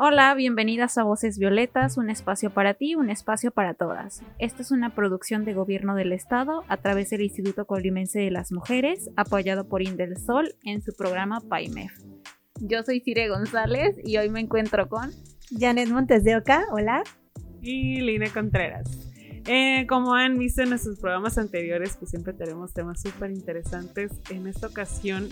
Hola, bienvenidas a Voces Violetas, un espacio para ti, un espacio para todas. Esta es una producción de Gobierno del Estado a través del Instituto Colimense de las Mujeres, apoyado por Indel Sol en su programa PAIMEF. Yo soy Cire González y hoy me encuentro con Janet Montes de Oca, hola. Y Lina Contreras. Eh, como han visto en nuestros programas anteriores, pues siempre tenemos temas súper interesantes. En esta ocasión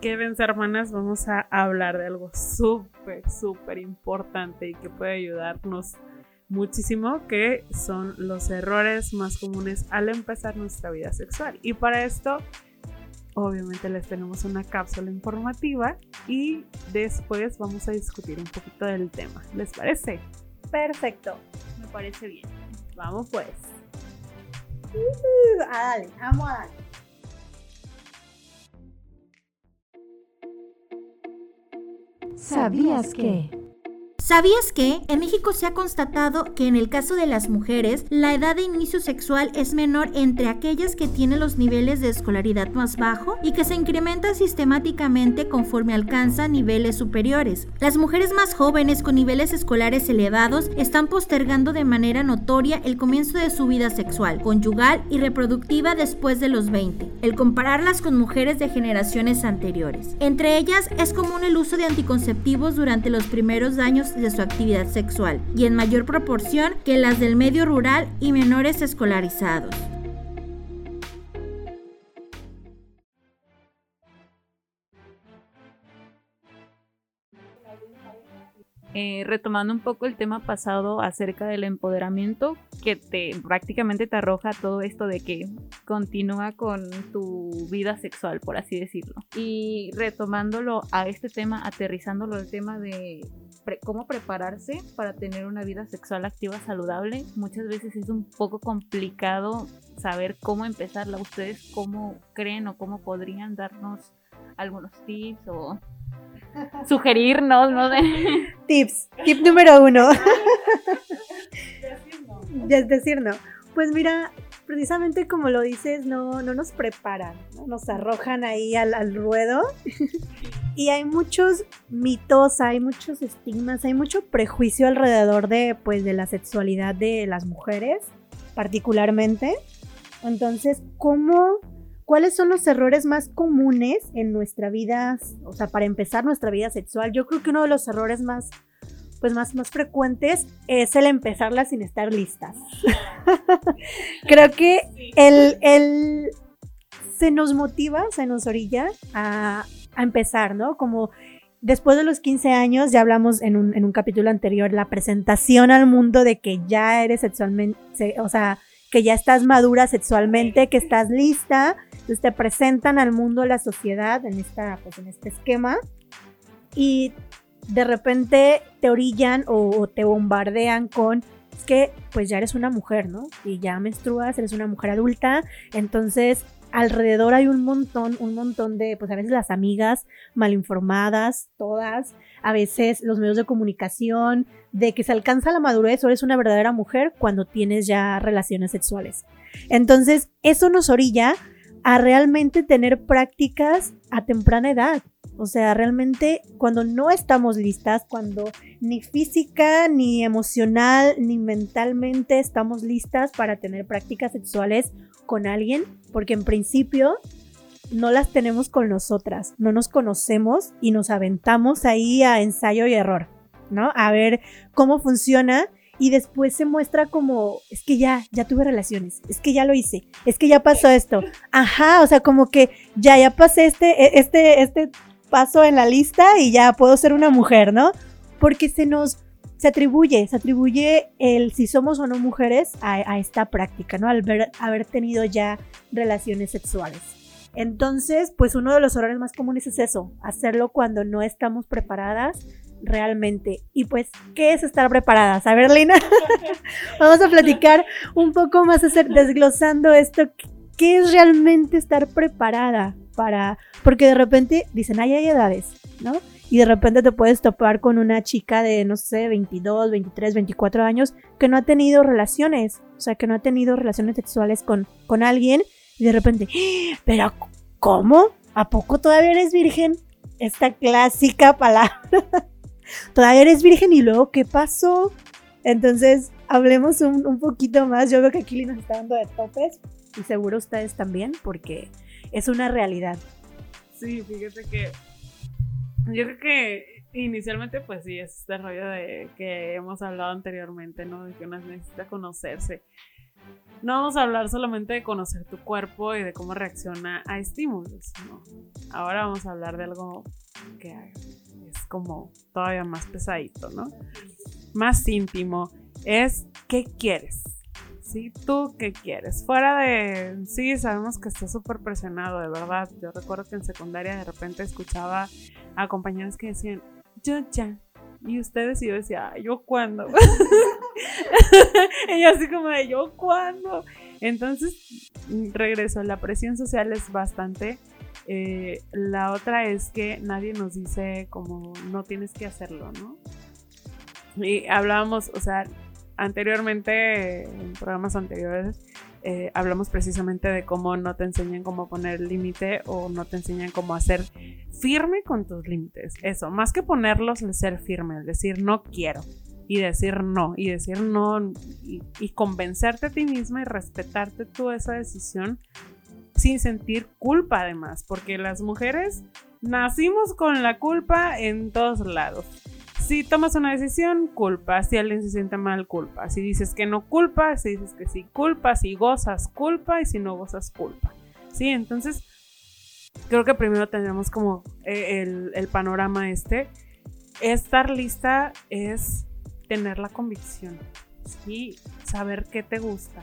quédense hermanas, vamos a hablar de algo súper, súper importante y que puede ayudarnos muchísimo, que son los errores más comunes al empezar nuestra vida sexual. Y para esto, obviamente les tenemos una cápsula informativa y después vamos a discutir un poquito del tema. ¿Les parece? Perfecto. Me parece bien. Vamos pues. Uh, dale, vamos a darle. ¿Sabías que? ¿Sabías que en México se ha constatado que en el caso de las mujeres la edad de inicio sexual es menor entre aquellas que tienen los niveles de escolaridad más bajo y que se incrementa sistemáticamente conforme alcanza niveles superiores? Las mujeres más jóvenes con niveles escolares elevados están postergando de manera notoria el comienzo de su vida sexual, conyugal y reproductiva después de los 20, el compararlas con mujeres de generaciones anteriores. Entre ellas es común el uso de anticonceptivos durante los primeros años de su actividad sexual y en mayor proporción que las del medio rural y menores escolarizados. Eh, retomando un poco el tema pasado acerca del empoderamiento, que te prácticamente te arroja todo esto de que continúa con tu vida sexual, por así decirlo. Y retomándolo a este tema, aterrizándolo al tema de cómo prepararse para tener una vida sexual activa saludable, muchas veces es un poco complicado saber cómo empezarla. ¿Ustedes cómo creen o cómo podrían darnos algunos tips o sugerirnos, ¿no? Tips. Tip número uno. Es decir, no. Pues mira, precisamente como lo dices, no, no nos preparan, nos arrojan ahí al, al ruedo. y hay muchos mitos, hay muchos estigmas, hay mucho prejuicio alrededor de, pues, de la sexualidad de las mujeres, particularmente. Entonces, ¿cómo ¿Cuáles son los errores más comunes en nuestra vida? O sea, para empezar nuestra vida sexual, yo creo que uno de los errores más, pues más, más frecuentes es el empezarla sin estar listas. creo que el, el, se nos motiva, se nos orilla a, a empezar, ¿no? Como después de los 15 años, ya hablamos en un, en un capítulo anterior, la presentación al mundo de que ya eres sexualmente, o sea, que ya estás madura sexualmente, que estás lista, entonces te presentan al mundo, a la sociedad en, esta, pues, en este esquema y de repente te orillan o, te bombardean con que pues ya eres una mujer, ¿no? Y ya menstruas, eres una mujer adulta, entonces alrededor hay un montón, un montón de, pues a veces las amigas mal informadas, todas, a veces los medios de comunicación, de que se alcanza la madurez o eres una verdadera mujer cuando tienes ya relaciones sexuales. Entonces, eso nos orilla a realmente tener prácticas a temprana edad. O sea, realmente cuando no estamos listas, cuando ni física, ni emocional, ni mentalmente estamos listas para tener prácticas sexuales con alguien, porque en principio no las tenemos con nosotras, no nos conocemos y nos aventamos ahí a ensayo y error, ¿no? A ver cómo funciona y después se muestra como, es que ya, ya tuve relaciones, es que ya lo hice, es que ya pasó esto. Ajá, o sea, como que ya, ya pasé este, e, este, este paso en la lista y ya puedo ser una mujer, ¿no? Porque se nos, se atribuye, se atribuye el si somos o no mujeres a, esta práctica, ¿no? Al haber tenido ya relaciones sexuales. Entonces, pues uno de los errores más comunes es eso, hacerlo cuando no estamos preparadas, realmente. Y pues, ¿qué es estar preparada? A ver, Lina, vamos a platicar un poco más, desglosando esto. ¿Qué es realmente estar preparada para...? Porque de repente dicen, ay, hay edades, ¿no? Y de repente te puedes topar con una chica de, no sé, 22, 23, 24 años que no ha tenido relaciones, o sea, que no ha tenido relaciones sexuales con, con alguien y de repente, ¡Ah! pero ¿cómo? ¿A poco todavía eres virgen? Esta clásica palabra. todavía eres virgen y luego, ¿qué pasó? Entonces, hablemos un, poquito más. Yo veo que aquí nos está dando de topes y seguro ustedes también, porque es una realidad. Sí, fíjate que yo creo que inicialmente, pues sí, es este rollo de que hemos hablado anteriormente, ¿no? De que uno necesita conocerse. No vamos a hablar solamente de conocer tu cuerpo y de cómo reacciona a estímulos, ¿no? Ahora vamos a hablar de algo que es como todavía más pesadito, ¿no? Más íntimo. Es qué quieres. ¿Sí? ¿Tú qué quieres? Fuera de... Sí, sabemos que estás súper presionado, de verdad. Yo recuerdo que en secundaria de repente escuchaba a compañeros que decían, yo ya. Y ustedes y yo decía, ¿yo cuándo? y así como de, ¿yo cuándo? Entonces, regreso, la presión social es bastante. Eh, la otra es que nadie nos dice como no tienes que hacerlo, ¿no? Y hablábamos, o sea, anteriormente, en programas anteriores, eh, hablamos precisamente de cómo no te enseñan cómo poner límite o no te enseñan cómo hacer firme con tus límites. Eso, más que ponerlos, el ser firme, el decir no quiero y decir no y decir no y, y convencerte a ti misma y respetarte tú esa decisión sin sentir culpa además, porque las mujeres nacimos con la culpa en todos lados si tomas una decisión, culpa. Si alguien se siente mal, culpa. Si dices que no, culpa. Si dices que sí, culpa. Si gozas, culpa. Y si no gozas, culpa. Sí, entonces creo que primero tendremos como eh, el, panorama este. Estar lista es tener la convicción. Sí, saber qué te gusta,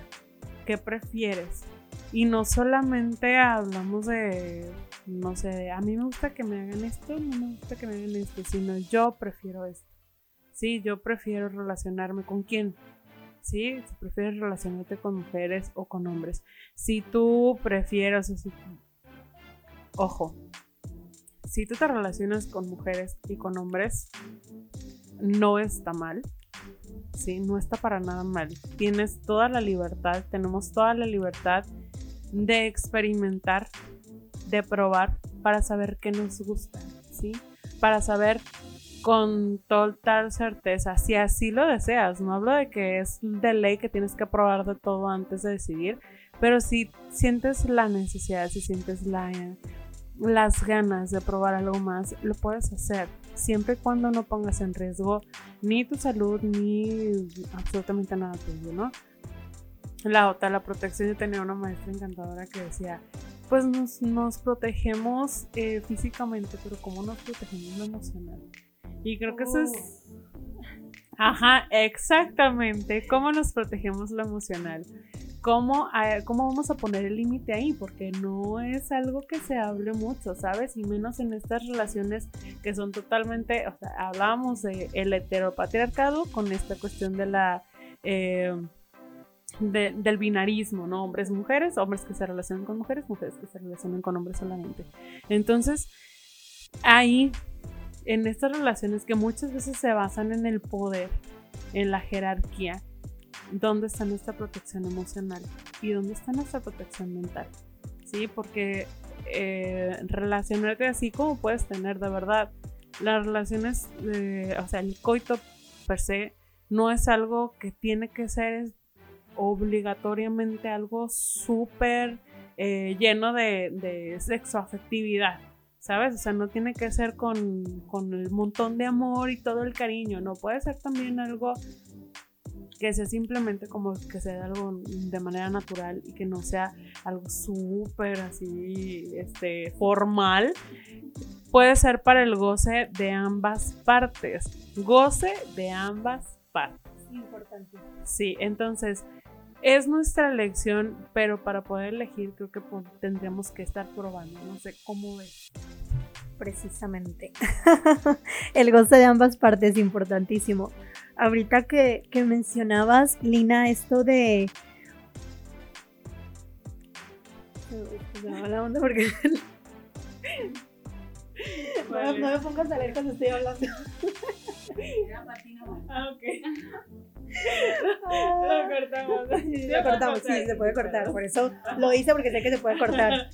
qué prefieres. Y no solamente hablamos de no sé, a mí me gusta que me hagan esto, no me gusta que me hagan esto, sino yo prefiero esto. Sí, yo prefiero relacionarme con quién. Sí, prefieres relacionarte con mujeres o con hombres. Si tú prefieres, ojo, si tú te relacionas con mujeres y con hombres, no está mal. Sí, no está para nada mal. Tienes toda la libertad, tenemos toda la libertad de experimentar de probar para saber qué nos gusta, ¿sí? Para saber con total certeza, si así lo deseas, no hablo de que es de ley que tienes que probar de todo antes de decidir, pero si sientes la necesidad, si sientes la, las ganas de probar algo más, lo puedes hacer, siempre y cuando no pongas en riesgo ni tu salud ni absolutamente nada tuyo, ¿no? La otra, la protección, yo tenía una maestra encantadora que decía, pues nos, protegemos eh, físicamente, pero ¿cómo nos protegemos lo emocional? Y creo que eso es... Ajá, exactamente. ¿Cómo nos protegemos lo emocional? ¿Cómo, ¿Cómo vamos a poner el límite ahí? Porque no es algo que se hable mucho, ¿sabes? Y menos en estas relaciones que son totalmente, o sea, hablábamos de el heteropatriarcado con esta cuestión de la... Eh, del binarismo, ¿no? Hombres, mujeres, hombres que se relacionan con mujeres, mujeres que se relacionan con hombres solamente. Entonces, ahí, en estas relaciones que muchas veces se basan en el poder, en la jerarquía, ¿dónde está nuestra protección emocional? ¿Y dónde está nuestra protección mental? ¿Sí? Porque eh, relacionarte así como puedes tener, de verdad, las relaciones, o sea, el coito per se, no es algo que tiene que ser obligatoriamente algo súper eh, lleno de, de sexoafectividad, ¿sabes? O sea, no tiene que ser con, con el montón de amor y todo el cariño, no puede ser también algo que sea simplemente como que sea algo de manera natural y que no sea algo súper así, este, formal. Puede ser para el goce de ambas partes. Goce de ambas partes. Importante. Sí, entonces es nuestra elección, pero para poder elegir creo que tendríamos que estar probando. No sé cómo ves. precisamente. el goce de ambas partes es importantísimo. Ahorita que, que mencionabas, Lina, esto de... la onda porque... no, no me pongas a leer cuando estoy hablando. Ah, ok. lo cortamos. Sí, lo cortamos, sí, se puede cortar. Por eso lo hice porque sé que se puede cortar.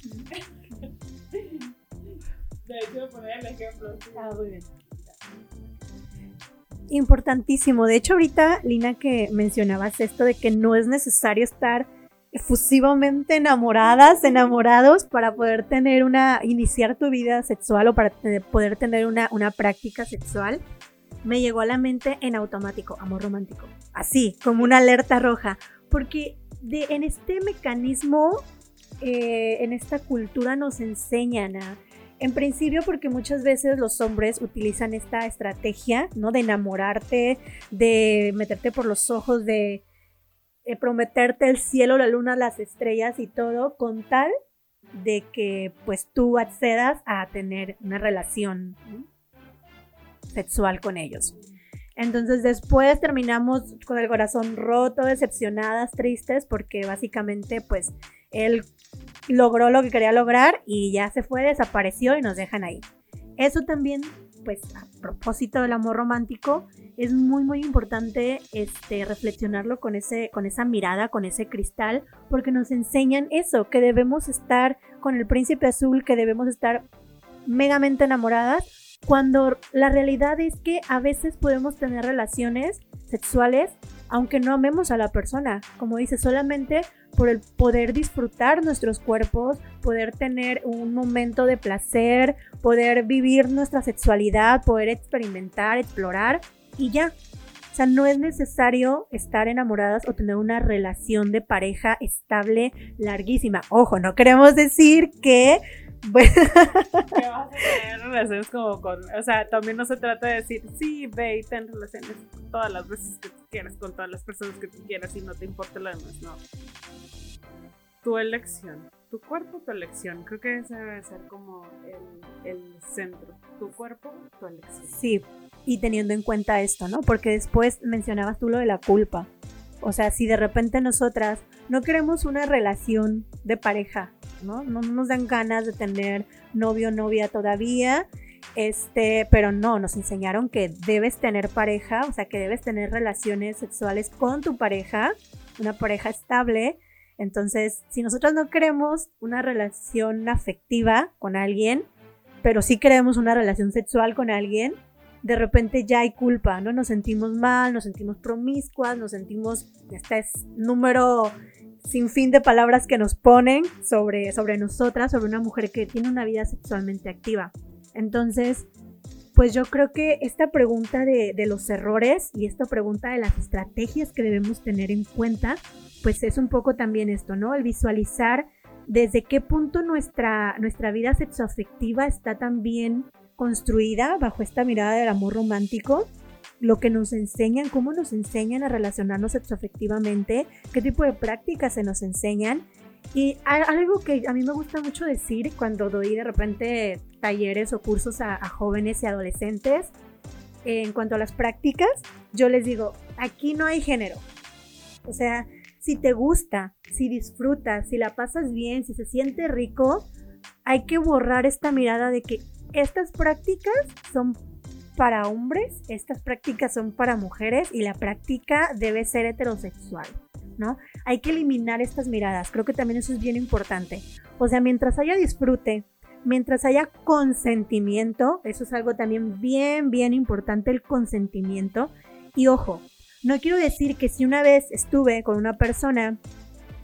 De hecho, poner el ejemplo. Ah, muy bien. Importantísimo. De hecho, ahorita, Lina, que mencionabas esto de que no es necesario estar efusivamente enamoradas, enamorados para poder tener una, iniciar tu vida sexual o para poder tener una, una práctica sexual, me llegó a la mente en automático, amor romántico. Así, como una alerta roja. Porque en este mecanismo, eh, en esta cultura nos enseñan a... En principio porque muchas veces los hombres utilizan esta estrategia, ¿no? De enamorarte, de meterte por los ojos, de eh, prometerte el cielo, la luna, las estrellas y todo, con tal de que pues tú accedas a tener una relación sexual con ellos. Entonces después terminamos con el corazón roto, decepcionadas, tristes, porque básicamente pues él logró lo que quería lograr y ya se fue, desapareció y nos dejan ahí. Eso también, pues a propósito del amor romántico, es muy muy importante este, reflexionarlo con, ese, con esa mirada, con ese cristal, porque nos enseñan eso, que debemos estar con el príncipe azul, que debemos estar megamente enamoradas, cuando la realidad es que a veces podemos tener relaciones sexuales aunque no amemos a la persona, como dice, solamente por el poder disfrutar nuestros cuerpos, poder tener un momento de placer, poder vivir nuestra sexualidad, poder experimentar, explorar y ya. O sea, no es necesario estar enamoradas o tener una relación de pareja estable larguísima. Ojo, no queremos decir que bueno. que vas a tener relaciones como con. O sea, también no se trata de decir, sí, ve y ten relaciones todas las veces que tú quieras, con todas las personas que tú quieras y no te importa lo demás, no. Tu elección. Tu cuerpo, tu elección. Creo que ese debe ser como el, el centro. Tu cuerpo, tu elección. Sí, y teniendo en cuenta esto, ¿no? Porque después mencionabas tú lo de la culpa. O sea, si de repente nosotras no queremos una relación de pareja, ¿no? No nos dan ganas de tener novio o novia todavía. Este, pero no, nos enseñaron que debes tener pareja, o sea, que debes tener relaciones sexuales con tu pareja, una pareja estable. Entonces, si nosotros no queremos una relación afectiva con alguien, pero sí queremos una relación sexual con alguien, de repente ya hay culpa, ¿no? Nos sentimos mal, nos sentimos promiscuas, nos sentimos, este es número sin fin de palabras que nos ponen sobre, sobre nosotras, sobre una mujer que tiene una vida sexualmente activa. Entonces, pues yo creo que esta pregunta de, de, los errores y esta pregunta de las estrategias que debemos tener en cuenta, pues es un poco también esto, ¿no? El visualizar desde qué punto nuestra, nuestra vida sexoafectiva está también construida bajo esta mirada del amor romántico lo que nos enseñan, cómo nos enseñan a relacionarnos sexoafectivamente, qué tipo de prácticas se nos enseñan. Y algo que a mí me gusta mucho decir cuando doy de repente talleres o cursos a, jóvenes y adolescentes, en cuanto a las prácticas, yo les digo, aquí no hay género. O sea, si te gusta, si disfrutas, si la pasas bien, si se siente rico, hay que borrar esta mirada de que estas prácticas son para hombres, estas prácticas son para mujeres y la práctica debe ser heterosexual, ¿no? Hay que eliminar estas miradas, creo que también eso es bien importante. O sea, mientras haya disfrute, mientras haya consentimiento, eso es algo también bien, bien importante, el consentimiento. Y ojo, no quiero decir que si una vez estuve con una persona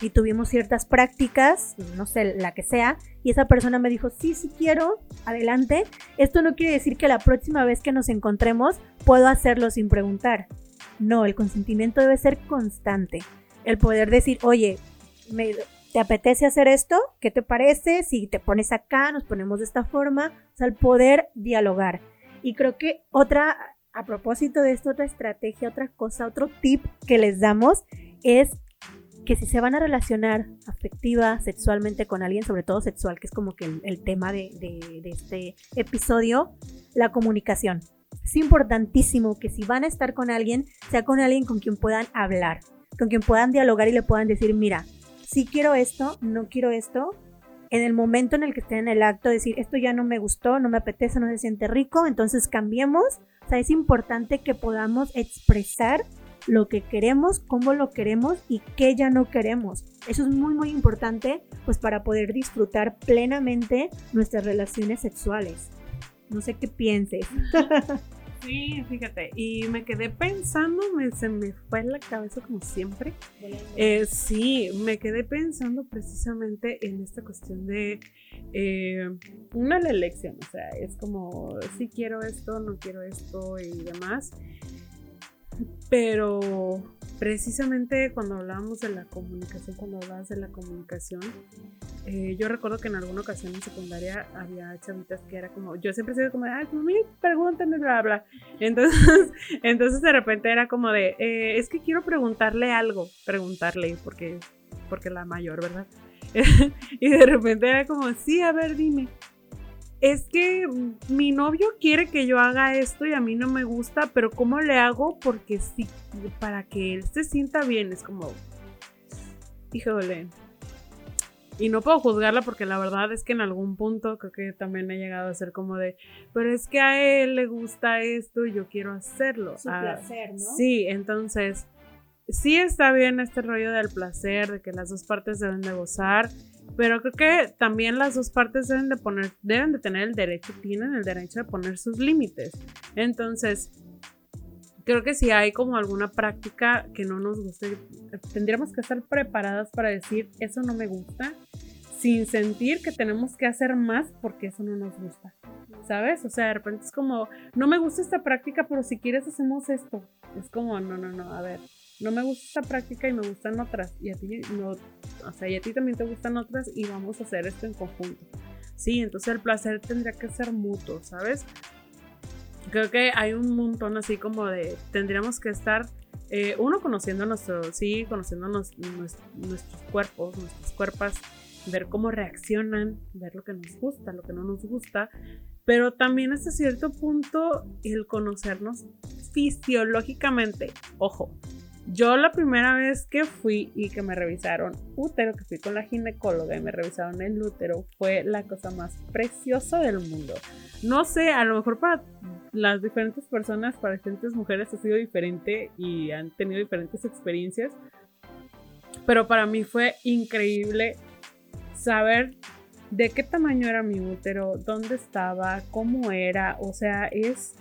y tuvimos ciertas prácticas, no sé, la que sea, y esa persona me dijo, sí, sí quiero, adelante. Esto no quiere decir que la próxima vez que nos encontremos puedo hacerlo sin preguntar. No, el consentimiento debe ser constante. El poder decir, oye, ¿te apetece hacer esto? ¿Qué te parece? Si te pones acá, nos ponemos de esta forma. O sea, el poder dialogar. Y creo que otra, a propósito de esto, otra estrategia, otra cosa, otro tip que les damos es que si se van a relacionar afectiva, sexualmente con alguien, sobre todo sexual, que es como que el, tema de, de este episodio, la comunicación. Es importantísimo que si van a estar con alguien, sea con alguien con quien puedan hablar, con quien puedan dialogar y le puedan decir, mira, si quiero esto, no quiero esto, en el momento en el que estén en el acto, decir, esto ya no me gustó, no me apetece, no se siente rico, entonces cambiemos. O sea, es importante que podamos expresar lo que queremos, cómo lo queremos y qué ya no queremos. Eso es muy, muy importante, pues para poder disfrutar plenamente nuestras relaciones sexuales. No sé qué pienses. Sí, fíjate, y me quedé pensando, me, se me fue en la cabeza como siempre. Eh, sí, me quedé pensando precisamente en esta cuestión de eh, una elección, o sea, es como si quiero esto, no quiero esto y demás. Pero precisamente cuando hablábamos de la comunicación, cuando hablabas de la comunicación, eh, yo recuerdo que en alguna ocasión en secundaria había chavitas que era como, yo siempre he sido como, ay, mami, pregúntame, bla, bla. Entonces, entonces de repente era como de, eh, es que quiero preguntarle algo, preguntarle, porque, porque la mayor, ¿verdad? y de repente era como, sí, a ver, dime es que mi novio quiere que yo haga esto y a mí no me gusta, pero ¿cómo le hago? Porque sí, para que él se sienta bien, es como, híjole. Y no puedo juzgarla porque la verdad es que en algún punto creo que también he llegado a ser como de, pero es que a él le gusta esto y yo quiero hacerlo. Su ah, placer, ¿no? Sí, entonces, sí está bien este rollo del placer, de que las dos partes deben de gozar pero creo que también las dos partes deben de poner, deben de tener el derecho, tienen el derecho de poner sus límites. Entonces, creo que si hay como alguna práctica que no nos guste, tendríamos que estar preparadas para decir, eso no me gusta, sin sentir que tenemos que hacer más porque eso no nos gusta. ¿Sabes? O sea, de repente es como, no me gusta esta práctica, pero si quieres hacemos esto. Es como, no, no, no, a ver, no me gusta esta práctica y me gustan otras. Y a ti no, o sea, y a ti también te gustan otras y vamos a hacer esto en conjunto. Sí, entonces el placer tendría que ser mutuo, ¿sabes? Creo que hay un montón así como de, tendríamos que estar, eh, uno conociendo nuestro, sí, conociendo nuestros cuerpos, nuestras cuerpos, ver cómo reaccionan, ver lo que nos gusta, lo que no nos gusta, pero también hasta cierto punto el conocernos fisiológicamente, ojo, yo la primera vez que fui y que me revisaron útero, que fui con la ginecóloga y me revisaron el útero, fue la cosa más preciosa del mundo. No sé, a lo mejor para las diferentes personas, para diferentes mujeres ha sido diferente y han tenido diferentes experiencias, pero para mí fue increíble saber de qué tamaño era mi útero, dónde estaba, cómo era, o sea, es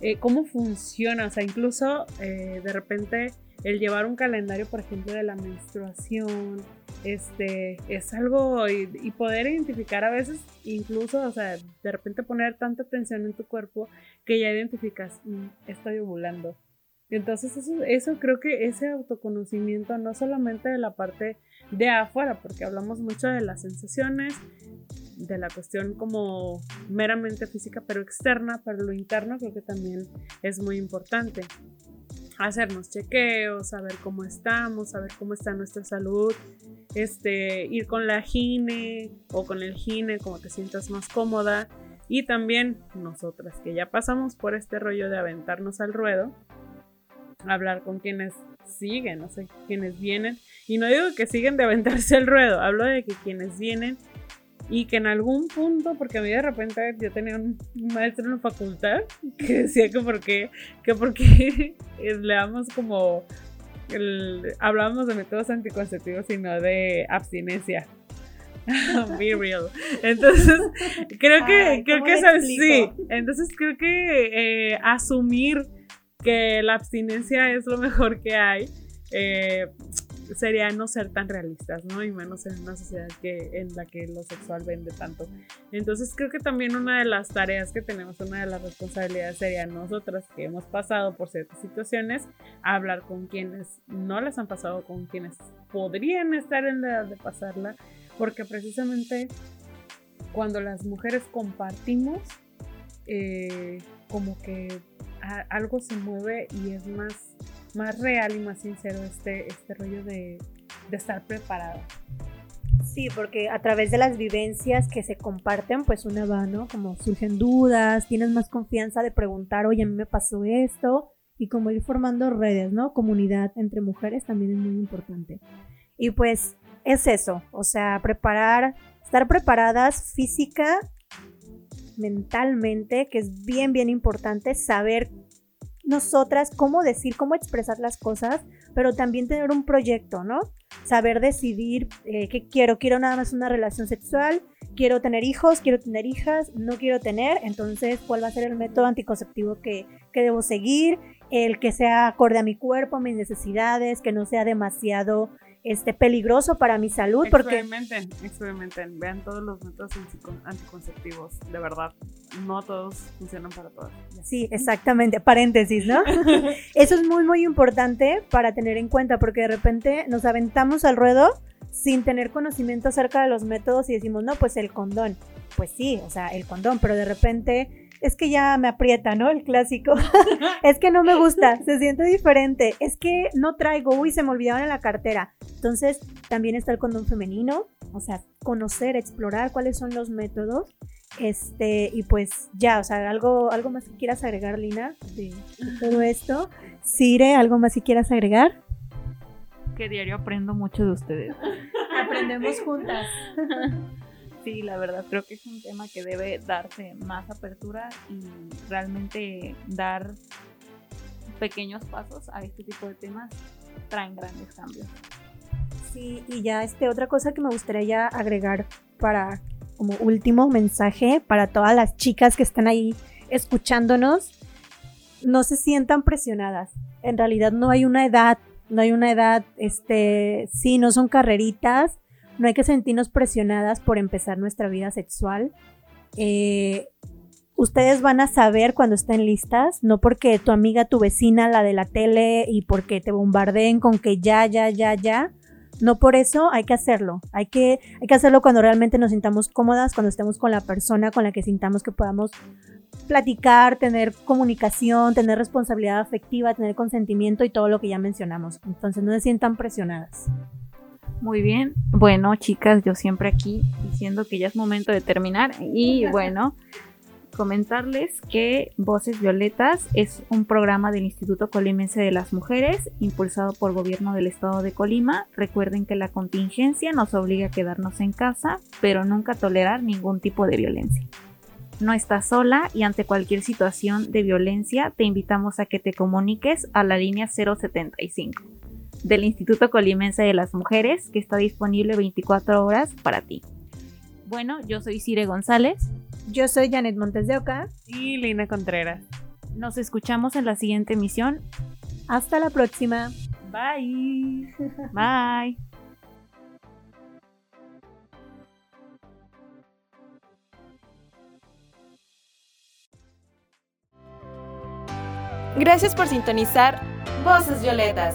eh, cómo funciona, o sea, incluso eh, de repente el llevar un calendario, por ejemplo, de la menstruación, este, es algo y, poder identificar a veces, incluso, o sea, de repente poner tanta atención en tu cuerpo que ya identificas, mm, estoy ovulando. Entonces eso, eso creo que ese autoconocimiento, no solamente de la parte de afuera, porque hablamos mucho de las sensaciones, de la cuestión como meramente física, pero externa, pero lo interno creo que también es muy importante hacernos chequeos, saber cómo estamos, saber cómo está nuestra salud, este, ir con la gine o con el gine como te sientas más cómoda. Y también nosotras que ya pasamos por este rollo de aventarnos al ruedo, hablar con quienes siguen, no sé, quienes vienen. Y no digo que siguen de aventarse al ruedo, hablo de que quienes vienen y que en algún punto, porque a mí de repente yo tenía un maestro en la facultad que decía que porque, que porque le damos como, el, hablábamos de métodos anticonceptivos y no de abstinencia. Be real. Entonces, creo que, creo que es así. Entonces, creo que eh, asumir que la abstinencia es lo mejor que hay. Eh, sería no ser tan realistas, ¿no? Y menos en una sociedad que, en la que lo sexual vende tanto. Entonces creo que también una de las tareas que tenemos, una de las responsabilidades sería nosotras que hemos pasado por ciertas situaciones, hablar con quienes no las han pasado, con quienes podrían estar en la edad de pasarla, porque precisamente cuando las mujeres compartimos, eh, como que algo se mueve y es más más real y más sincero este, este rollo de, de estar preparada. Sí, porque a través de las vivencias que se comparten, pues una va, ¿no? Como surgen dudas, tienes más confianza de preguntar, oye, a mí me pasó esto, y como ir formando redes, ¿no? Comunidad entre mujeres también es muy importante. Y pues es eso, o sea, preparar, estar preparadas física, mentalmente, que es bien, bien importante, saber nosotras cómo decir, cómo expresar las cosas, pero también tener un proyecto, ¿no? Saber decidir eh, qué quiero. Quiero nada más una relación sexual, quiero tener hijos, quiero tener hijas, no quiero tener, entonces cuál va a ser el método anticonceptivo que, que debo seguir, el que sea acorde a mi cuerpo, a mis necesidades, que no sea demasiado este, peligroso para mi salud. Experimenten, porque... experimenten, vean todos los métodos anticonceptivos, de verdad, no todos funcionan para todas. Sí, exactamente, paréntesis, ¿no? Eso es muy, muy importante para tener en cuenta, porque de repente nos aventamos al ruedo sin tener conocimiento acerca de los métodos y decimos, no, pues el condón. Pues sí, o sea, el condón, pero de repente es que ya me aprieta, ¿no? El clásico. es que no me gusta, se siente diferente. Es que no traigo, uy, se me olvidaron en la cartera. Entonces, también está el condón femenino, o sea, conocer, explorar cuáles son los métodos. Este, y pues ya, o sea, algo, algo más que quieras agregar, Lina, de, todo esto. Sire, ¿algo más que quieras agregar? Que diario aprendo mucho de ustedes. Aprendemos juntas. Sí, la verdad creo que es un tema que debe darse más apertura y realmente dar pequeños pasos a este tipo de temas traen grandes cambios. Sí, y ya este otra cosa que me gustaría ya agregar para como último mensaje para todas las chicas que están ahí escuchándonos, no se sientan presionadas. En realidad no hay una edad, no hay una edad, este, sí, no son carreritas, no hay que sentirnos presionadas por empezar nuestra vida sexual. Eh, ustedes van a saber cuando estén listas, no porque tu amiga, tu vecina, la de la tele y porque te bombardeen con que ya, ya, ya, ya. No por eso hay que hacerlo. Hay que, hay que hacerlo cuando realmente nos sintamos cómodas, cuando estemos con la persona con la que sintamos que podamos platicar, tener comunicación, tener responsabilidad afectiva, tener consentimiento y todo lo que ya mencionamos. Entonces no se sientan presionadas. Muy bien. Bueno, chicas, yo siempre aquí diciendo que ya es momento de terminar. Y bueno, comentarles que Voces Violetas es un programa del Instituto Colimense de las Mujeres, impulsado por Gobierno del Estado de Colima. Recuerden que la contingencia nos obliga a quedarnos en casa, pero nunca tolerar ningún tipo de violencia. No estás sola y ante cualquier situación de violencia te invitamos a que te comuniques a la línea 075 del Instituto Colimense de las Mujeres, que está disponible 24 horas para ti. Bueno, yo soy Cire González. Yo soy Janet Montes de Oca. Y Lina Contreras. Nos escuchamos en la siguiente emisión. Hasta la próxima. Bye. Bye. Gracias por sintonizar Voces Violetas.